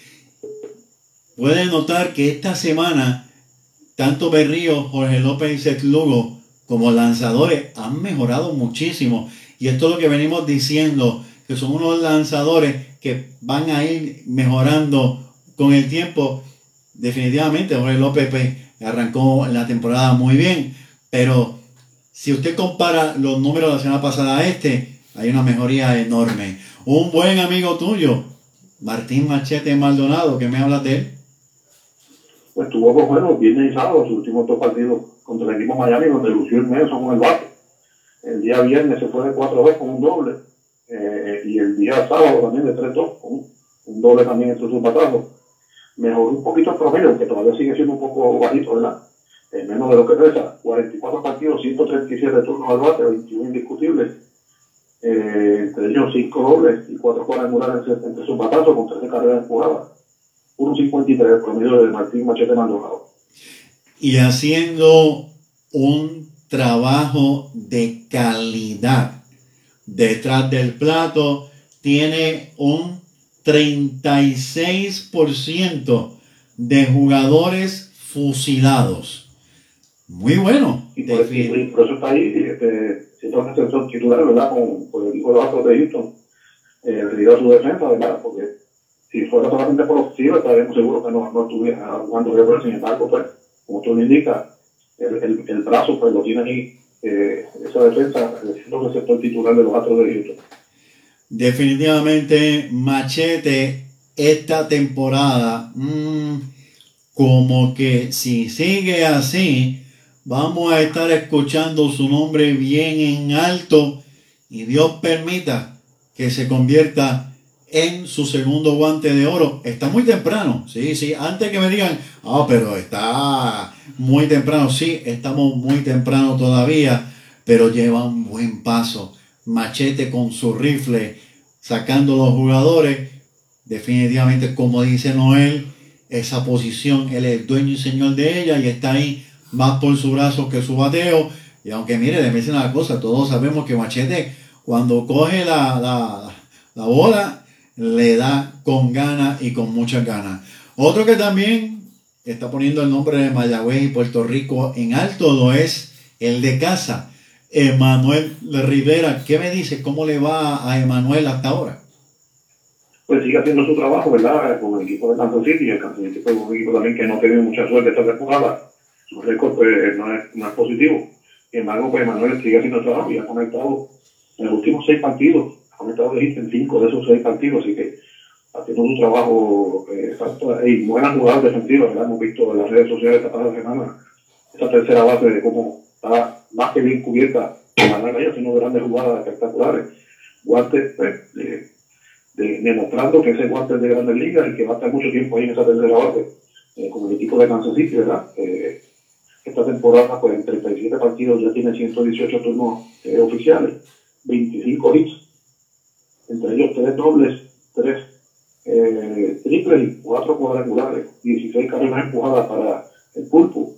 puede notar que esta semana, tanto Berrío, Jorge López y Seth Lugo, como lanzadores, han mejorado muchísimo. Y esto es lo que venimos diciendo, que son unos lanzadores que van a ir mejorando con el tiempo. Definitivamente, Jorge López pues, arrancó la temporada muy bien pero si usted compara los números de la semana pasada a este, hay una mejoría enorme. Un buen amigo tuyo, Martín Machete Maldonado, ¿qué me hablas de él? Pues tuvo dos juegos, viernes y sábado, sus últimos dos partidos contra el equipo Miami, donde lució inmenso con el bate. El día viernes se fue de 4-2 con un doble, eh, y el día sábado también de 3-2, con un doble también entre sus batazos. Mejoró un poquito el promedio, aunque todavía sigue siendo un poco bajito, ¿verdad? en menos de lo que pesa, 44 partidos, 137 turnos al bate, 21 indiscutibles, entre ellos 5 dobles y 4 cuadrangulares entre sus batazos con 13 carreras empujadas. 1.53 el promedio de Martín Machete Maldonado. Y haciendo un trabajo de calidad detrás del plato, tiene un 36% de jugadores fusilados. Muy bueno. Y por, eso está ahí, este, siendo selección titular, ¿verdad? Con, con el equipo de los Astros de Houston, eh, debido a su defensa, ¿verdad? Porque si fuera solamente por ofensiva, estaríamos seguros que no, no estuviera jugando sin embargo, pues, como tú lo indicas, el, el, el, brazo, pues, lo tiene ahí, eh, esa defensa, siendo el sector titular de los Astros de Houston. Definitivamente, Machete, esta temporada, mmm, como que si sigue así, vamos a estar escuchando su nombre bien en alto y Dios permita que se convierta en su segundo guante de oro. Está muy temprano, sí, sí, antes que me digan, ah, pero está muy temprano, sí, estamos muy temprano todavía, pero lleva un buen paso. Machete con su rifle, sacando los jugadores, definitivamente, como dice Noel, esa posición, él es el dueño y señor de ella y está ahí más por su brazo que su bateo. Y aunque mire, decir una cosa, todos sabemos que Machete cuando coge la, la, la bola le da con ganas y con muchas ganas. Otro que también está poniendo el nombre de Mayagüez y Puerto Rico en alto lo es el de casa, Emanuel Rivera. ¿Qué me dice? ¿Cómo le va a Emanuel hasta ahora? Pues sigue haciendo su trabajo, ¿verdad? Con el equipo de Kansas City. El fue un equipo también que no tiene mucha suerte esta temporada su récord pues, no, es, no es positivo. Sin embargo, pues Manuel sigue haciendo trabajo y ha conectado en los últimos seis partidos, ha conectado en cinco de esos seis partidos, así que haciendo un trabajo eh, y buenas jugadas defensivas, ¿verdad? hemos visto en las redes sociales esta pasada semana, esa tercera base de cómo está más que bien cubierta, Manuel ahí haciendo grandes jugadas espectaculares, guantes pues, de, demostrando que ese guante es de grandes ligas y que va a estar mucho tiempo ahí en esa tercera base eh, con el equipo de Kansas City, ¿verdad? Eh, esta temporada, pues en 37 partidos ya tiene 118 turnos eh, oficiales, 25 hits, entre ellos 3 dobles, 3 eh, triples y 4 cuadrangulares, 16 carreras empujadas para el pulpo.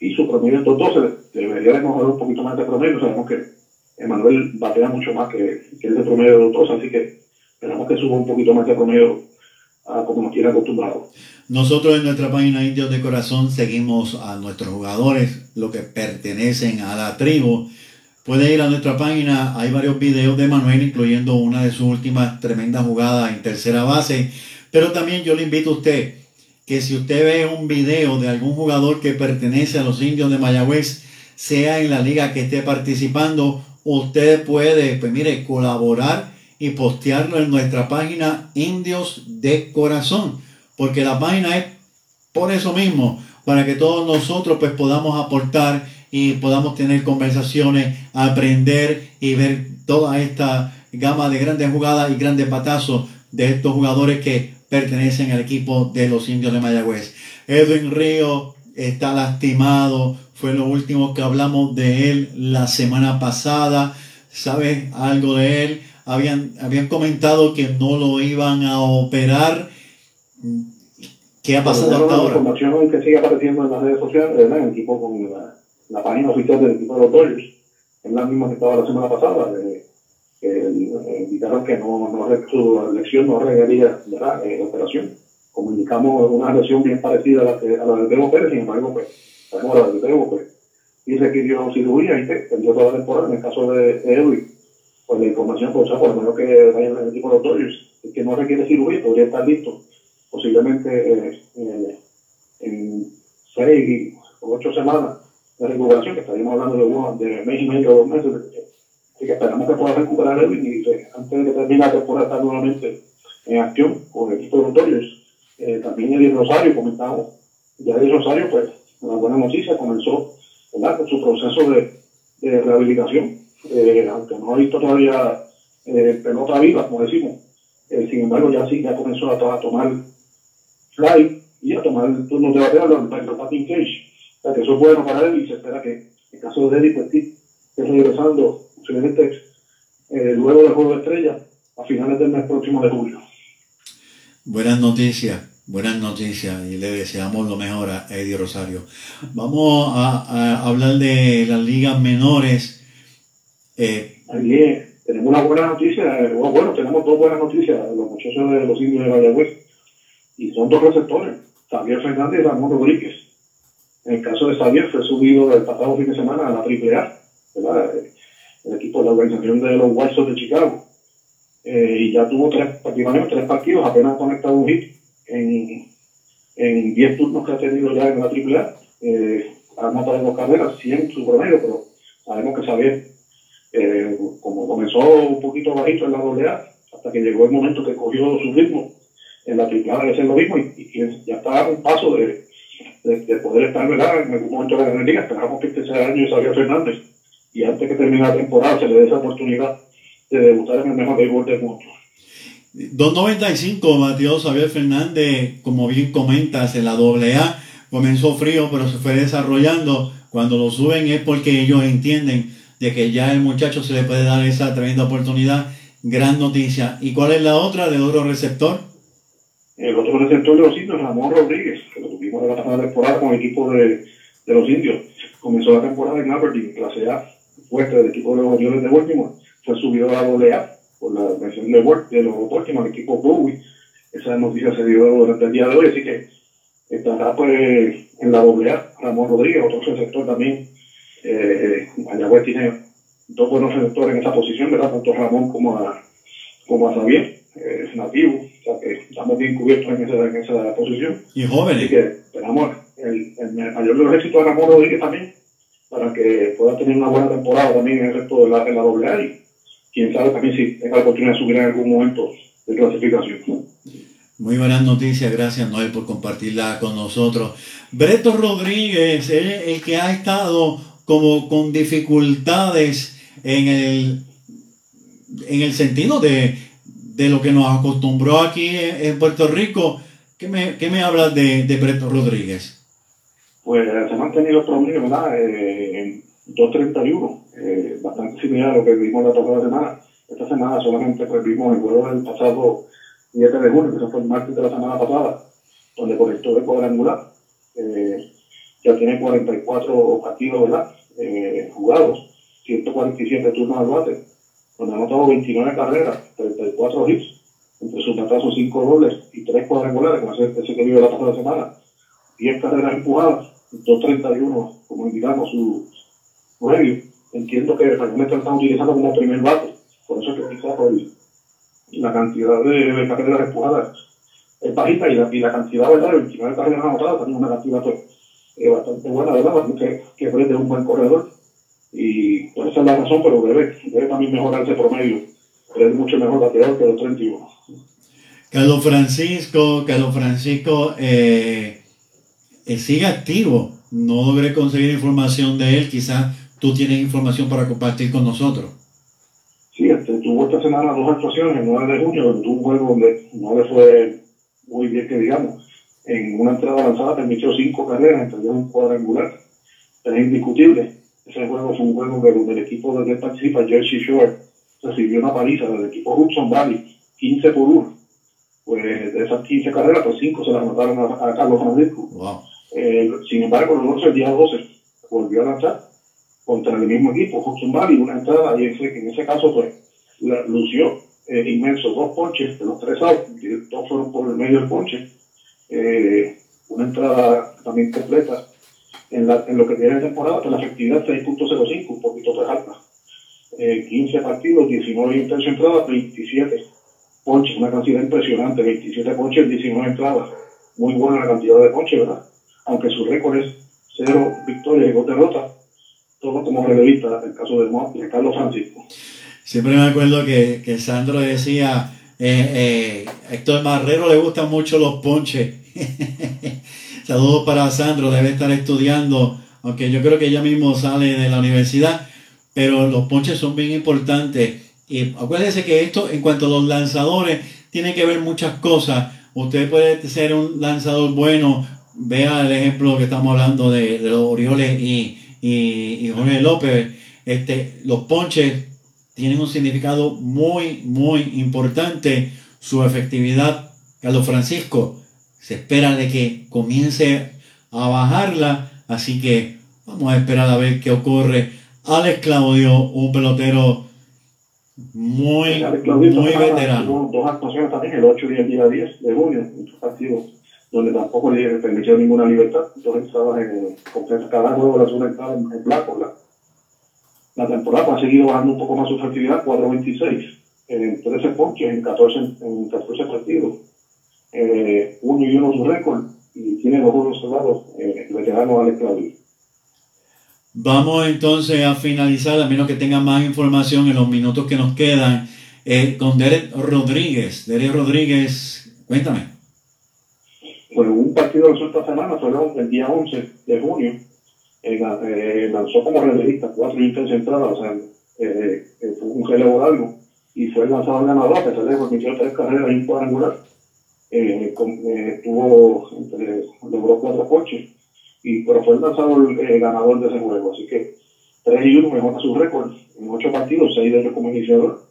Y su promedio en 12 debería de mejorar un poquito más de promedio. Sabemos que Emanuel batea mucho más que, que ese promedio de 12, así que esperamos que suba un poquito más de promedio como nos tiene acostumbrado. Nosotros en nuestra página Indios de Corazón seguimos a nuestros jugadores, los que pertenecen a la tribu. Puede ir a nuestra página, hay varios videos de Manuel, incluyendo una de sus últimas tremendas jugadas en tercera base. Pero también yo le invito a usted que si usted ve un video de algún jugador que pertenece a los indios de Mayagüez, sea en la liga que esté participando, usted puede, pues mire, colaborar y postearlo en nuestra página Indios de Corazón porque la página es por eso mismo, para que todos nosotros pues podamos aportar y podamos tener conversaciones, aprender y ver toda esta gama de grandes jugadas y grandes patazos de estos jugadores que pertenecen al equipo de los indios de Mayagüez. Edwin Río está lastimado, fue lo último que hablamos de él la semana pasada. ¿Sabes algo de él? Habían, habían comentado que no lo iban a operar. ¿Qué ha pasado hasta ahora? La información que sigue apareciendo en las redes sociales, ¿verdad? En equipo con la, la, página oficial del equipo de los Dodgers, es la misma que estaba la semana pasada, de, que eh, indicaron que no, no, su elección no requería. Eh, operación. Como indicamos, una lesión bien parecida a la, que, a la del Bebo Pérez, sin embargo, pues, sabemos la del Bebo, pues, y requirió cirugía y perdió toda la temporada. En el caso de, de Edwin, pues la información, pues, por lo menos que vaya en el equipo de los Dodgers, que no requiere cirugía, podría estar listo posiblemente eh, en seis o ocho semanas de recuperación, que estaríamos hablando de, de mes y medio o dos meses. Así que esperamos que pueda recuperar Edwin y eh, antes de que termine la temporada estar nuevamente en acción con el equipo de los Dodgers. Eh, también Eddie Rosario, comentamos, ya Eddie Rosario, pues, una buena noticia, comenzó con su proceso de, de rehabilitación, eh, aunque no ha visto todavía eh, pelota viva, como decimos, eh, sin embargo ya sí, ya comenzó a, a tomar fly y a tomar el turno de bateo los batting cage. O sea que eso es bueno para él y se espera que en caso de Eddie, pues sí, esté regresando posiblemente eh, luego del juego de estrella a finales del mes próximo de julio. Buenas noticias, buenas noticias y le deseamos lo mejor a Eddie Rosario. Vamos a, a hablar de las ligas menores. Eh, Ahí tenemos una buena noticia, eh, bueno, tenemos dos buenas noticias, los muchachos de los indios de Valladolid, y son dos receptores, Xavier Fernández y Ramón Rodríguez. En el caso de Xavier fue subido el pasado fin de semana a la AAA, ¿verdad? el equipo de la organización de los White Sox de Chicago. Eh, y ya tuvo tres, prácticamente tres partidos, apenas conectado un hit en, en 10 turnos que ha tenido ya en la AAA. Eh, ha anotado dos carreras, 100 su promedio, pero sabemos que Xavier, eh, como comenzó un poquito bajito en la AA, hasta que llegó el momento que cogió su ritmo, en la AAA debe ser lo mismo y, y ya está a un paso de, de, de, poder estar ¿verdad? en algún momento de la liga. Esperamos que este sea el año de Xavier Fernández y antes que termine la temporada se le dé esa oportunidad de debutar en el mejor béisbol del mundo. 2.95 batió Xavier Fernández, como bien comentas, en la AA. Comenzó frío, pero se fue desarrollando. Cuando lo suben es porque ellos entienden de que ya el muchacho se le puede dar esa tremenda oportunidad. Gran noticia. ¿Y cuál es la otra de otro receptor? El otro receptor de los indios, Ramón Rodríguez, que lo tuvimos la pasada temporada con el equipo de, de los indios. Comenzó la temporada en Aberdeen, clase A, fuerte del equipo de los Orioles de Baltimore. Fue subido a la AA por la mención de, de los Baltimore, el equipo Bowie. Esa noticia se dio durante el día de hoy, así que estará pues en la AA Ramón Rodríguez, otro receptor también. Eh, Mayagüez tiene dos buenos receptores en esa posición, ¿verdad? Tanto Ramón como a, como a Xavier, eh, es nativo, o sea que estamos bien cubiertos en esa, en esa posición. Y jóvenes. Así que esperamos el, el mayor de los éxitos de Ramón Rodríguez también, para que pueda tener una buena temporada también en el resto de la, de la AA y quién sabe también si tenga la oportunidad de subir en algún momento de clasificación. Muy buenas noticias, gracias Noel por compartirla con nosotros. Breto Rodríguez es el que ha estado como con dificultades en el, en el sentido de, de lo que nos acostumbró aquí en Puerto Rico. ¿Qué me, qué me hablas de, de Breto Rodríguez? Pues se ha mantenido el promedio, ¿verdad? Eh, en 2.31, eh, bastante similar a lo que vimos la pasada semana. Esta semana solamente pues, vimos el juego del pasado 7 de junio, que fue el martes de la semana pasada, donde conectó de cuadrangular. Eh, ya tiene 44 partidos, ¿verdad? Eh, jugados, 147 turnos al bate, donde anotado 29 carreras, 34 hits, entre sus batazos 5 dobles y 3 cuadrangulares, como ese, ese que vio la pasada semana, 10 carreras empujadas, 2.31, como indicamos, su medio. Entiendo que realmente lo están utilizando como primer bate, por eso es que quizás la cantidad de, de carreras empujadas es bajita y la, y la cantidad, ¿verdad?, de 29 carreras anotadas también es una cantidad eh, bastante buena, ¿verdad?, que, que es un buen corredor. Y pues esa es la razón, pero debe, debe también mejorar ese promedio. Es mucho mejor bateador que los 31. Carlos Francisco, Carlos Francisco eh, eh, sigue activo. No logré conseguir información de él. Quizás tú tienes información para compartir con nosotros. Sí, este, tuvo esta semana dos actuaciones, el 9 de junio, tuvo un juego donde no le fue muy bien, que digamos. En una entrada avanzada permitió cinco carreras, entre un cuadrangular. Es indiscutible. Ese juego fue un juego donde el equipo donde participa, Jersey Shore, recibió una paliza del equipo Hudson Valley, 15 por 1. Pues de esas 15 carreras, pues 5 se las mataron a, Carlos Francisco. Eh, sin embargo, el 11, el día 12, volvió a lanzar contra el mismo equipo, Hudson Valley, una entrada, y en ese, caso, pues, la, lució eh, inmenso, dos ponches de los tres outs, dos fueron por el medio del ponche, eh, una entrada también completa en, la, en lo que tiene de temporada, pues la efectividad 6.05, un poquito más alta. 15 partidos, 19 intentos entradas, 27 ponches, una cantidad impresionante, 27 ponches, 19 entradas. Muy buena la cantidad de ponches, ¿verdad? Aunque su récord es 0 victorias y 2 derrotas, todo como relevista, el caso de, Carlos Francisco. Siempre me acuerdo que, que Sandro decía, eh, eh, Héctor Marrero le gustan mucho los ponches. Saludos para Sandro, debe estar estudiando, aunque yo creo que ella mismo sale de la universidad, pero los ponches son bien importantes. Y acuérdense que esto, en cuanto a los lanzadores, tiene que ver muchas cosas. Usted puede ser un lanzador bueno, vea el ejemplo que estamos hablando de, los Orioles y, y, Jorge López. Este, los ponches tienen un significado muy, muy importante. Su efectividad, Carlos Francisco, se espera de que comience a bajarla, así que vamos a esperar a ver qué ocurre. Alex Claudio, un pelotero muy, muy veterano. Dos actuaciones también, el 8 y el día 10 de junio, en partidos donde tampoco le permitió ninguna libertad. Dos entradas en cada juego la segunda entrada en, blanco. La, la temporada ha seguido bajando un poco más su efectividad, 4.26 en 13 ponches en 14, en 14 partidos eh, uno y uno su récord y tiene dos juegos cerrados eh, el veterano Alex Claudio. Vamos entonces a finalizar, a menos que tengan más información en los minutos que nos quedan, eh, con Derek Rodríguez. Derek Rodríguez, cuéntame. Bueno, un partido de esta semana fue el día 11 de junio. Eh, eh, lanzó como relevista cuatro intentos entradas, o sea, fue un relevo largo y fue lanzado al ganador, a pesar de que permitió tres carreras y un cuadrangular eh, eh, tuvo, logró cuatro coches, y, pero fue el lanzador eh, ganador de ese juego. Así que 3 y 1 mejora su récord en 8 partidos, 6 de ellos como iniciador,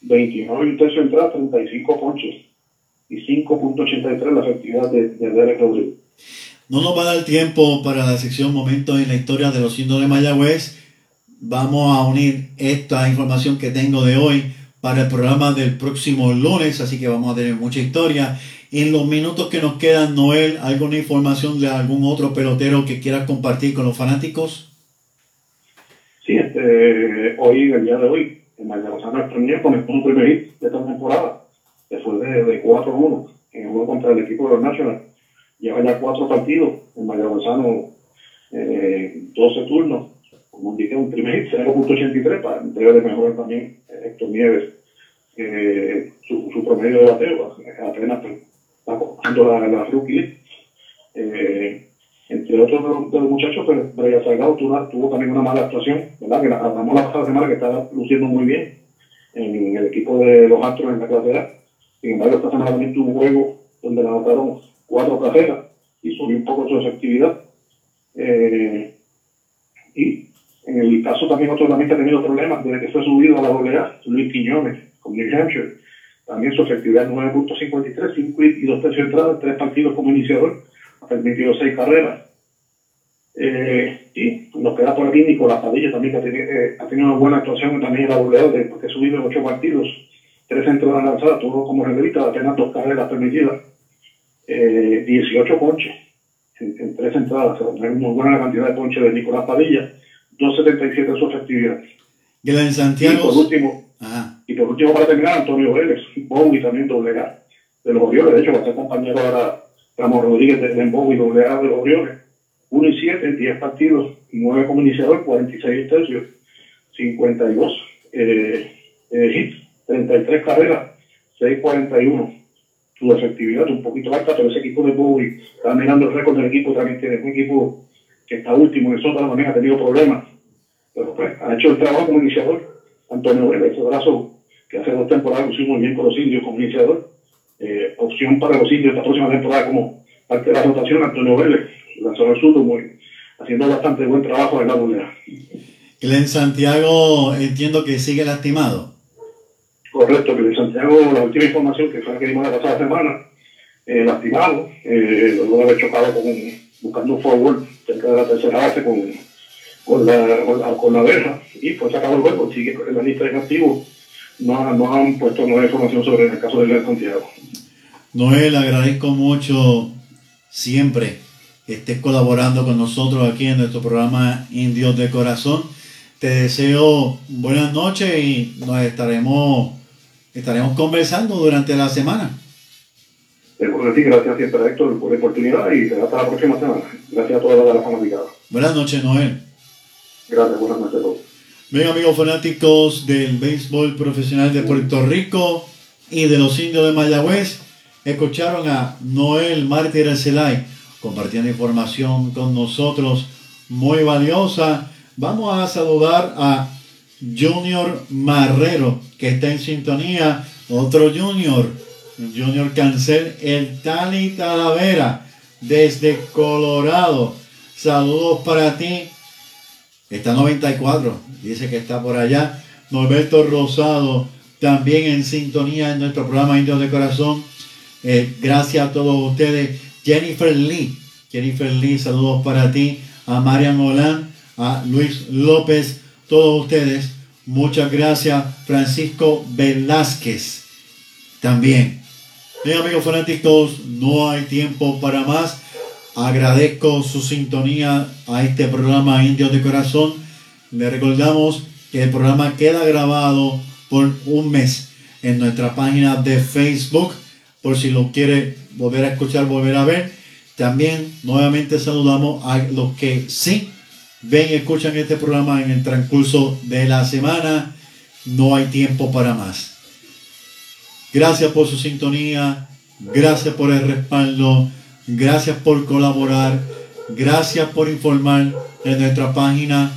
29 y tercio entrada, 35 ponches y 5.83 la efectividad de, de Derek Rodríguez. No nos va a dar tiempo para la sección Momentos en la historia de los indios de Mayagüez. Vamos a unir esta información que tengo de hoy para el programa del próximo lunes, así que vamos a tener mucha historia. En los minutos que nos quedan, Noel, ¿alguna información de algún otro pelotero que quieras compartir con los fanáticos? Sí, este, hoy, el día de hoy, en Mayagüezano Premier comenzó un primer hit de esta temporada, después de, de 4-1 en el juego contra el equipo de los Nationals. Lleva ya cuatro partidos en Mayagüezano, eh, 12 turnos, como indiqué, un primer hit, 0.83, para debe de mejorar también Héctor Nieves su, su, promedio de bateo, apenas está cogiendo la, la rookie eh, entre otros de los, muchachos, pero pues, Brian Salgado tuvo, tuvo, también una mala actuación, ¿verdad? Que la hablamos la pasada semana que estaba luciendo muy bien en el equipo de los Astros en la clase A. Sin embargo, esta semana también tuvo un juego donde le anotaron cuatro carreras y subió un poco su efectividad. Eh, y en el caso también otro también que ha tenido problemas desde que fue subido a la AA, Luis Quiñones, con New Hampshire. También su efectividad 9.53, 5 y 2 tercios entradas, 3 partidos como iniciador, ha permitido 6 carreras. Eh, y nos queda por aquí Nicolás Padilla también, que ha tenido, eh, ha tenido una buena actuación también en la AA, después que subido en 8 partidos, 3 entradas lanzadas, todo como relevista, apenas 2 carreras permitidas, eh, 18 ponches en, en 3 entradas, o sea, muy buena cantidad de ponches de Nicolás Padilla 2.77 su efectividad. Glenn Santiago. Y por último, y por último para terminar, Antonio Vélez, Bowie también doble A de los Orioles. De hecho, va a ser compañero ahora Ramón Rodríguez de, de Bowie doble A de los Orioles. 1 y 7, 10 partidos, 9 como iniciador, 46 tercios, 52 eh, eh, hits, 33 carreras, 6.41. Su efectividad un poquito alta, pero ese equipo de Bowie está mirando el récord del equipo, también tiene un equipo que está último en Sótano también ha tenido problemas, pero pues ha hecho el trabajo como iniciador. Antonio Vélez, ese brazo que hace dos temporadas lo muy bien con los indios como iniciador. Eh, opción para los indios esta próxima temporada como parte de la rotación, Antonio Vélez, lanzador sur, muy, haciendo bastante buen trabajo en la bolera. Glenn Santiago entiendo que sigue lastimado. Correcto, de Santiago, la última información que fue la que dimos la pasada semana, eh, lastimado, eh, luego de haber chocado con buscando un forward cerca de la tercera base con, con, la, con, la, con la verja y fue sacado el juego, sigue en la lista de activos. No, no han puesto nueva información sobre el caso de Santiago. Noel, agradezco mucho siempre que estés colaborando con nosotros aquí en nuestro programa Indios de Corazón. Te deseo buenas noches y nos estaremos, estaremos conversando durante la semana. Seguro que sí, gracias siempre a Héctor por la oportunidad y hasta la próxima semana. Gracias a todas las fanaticadas. Buenas noches, Noel. Gracias, buenas noches a todos. Bien, amigos fanáticos del béisbol profesional de Puerto Rico y de los indios de Mayagüez, escucharon a Noel Mártir Arcelay compartiendo información con nosotros muy valiosa. Vamos a saludar a Junior Marrero, que está en sintonía. Otro Junior, Junior Cancel, el Tali Talavera, desde Colorado. Saludos para ti. Está 94, dice que está por allá. Norberto Rosado, también en sintonía en nuestro programa Indios de Corazón. Eh, gracias a todos ustedes. Jennifer Lee, Jennifer Lee, saludos para ti. A Marian Holland, a Luis López, todos ustedes. Muchas gracias. Francisco Velázquez, también. Bien, amigos fanáticos, no hay tiempo para más. Agradezco su sintonía a este programa Indios de Corazón. Le recordamos que el programa queda grabado por un mes en nuestra página de Facebook, por si lo quiere volver a escuchar, volver a ver. También nuevamente saludamos a los que sí ven y escuchan este programa en el transcurso de la semana. No hay tiempo para más. Gracias por su sintonía, gracias por el respaldo, gracias por colaborar, gracias por informar en nuestra página.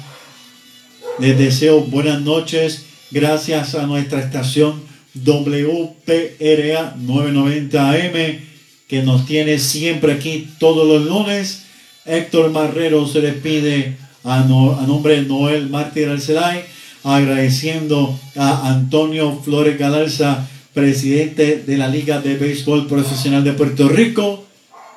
Les deseo buenas noches, gracias a nuestra estación WPRA 990 AM que nos tiene siempre aquí todos los lunes. Héctor Marrero se despide a, a nombre de Noel Mártir Arcelay, agradeciendo a Antonio Flores Galarza presidente de la Liga de Béisbol Profesional de Puerto Rico.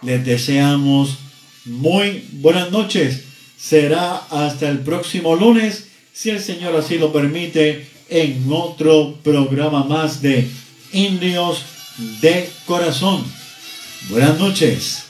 Les deseamos muy buenas noches. Será hasta el próximo lunes, si el Señor así lo permite, en otro programa más de Indios de Corazón. Buenas noches.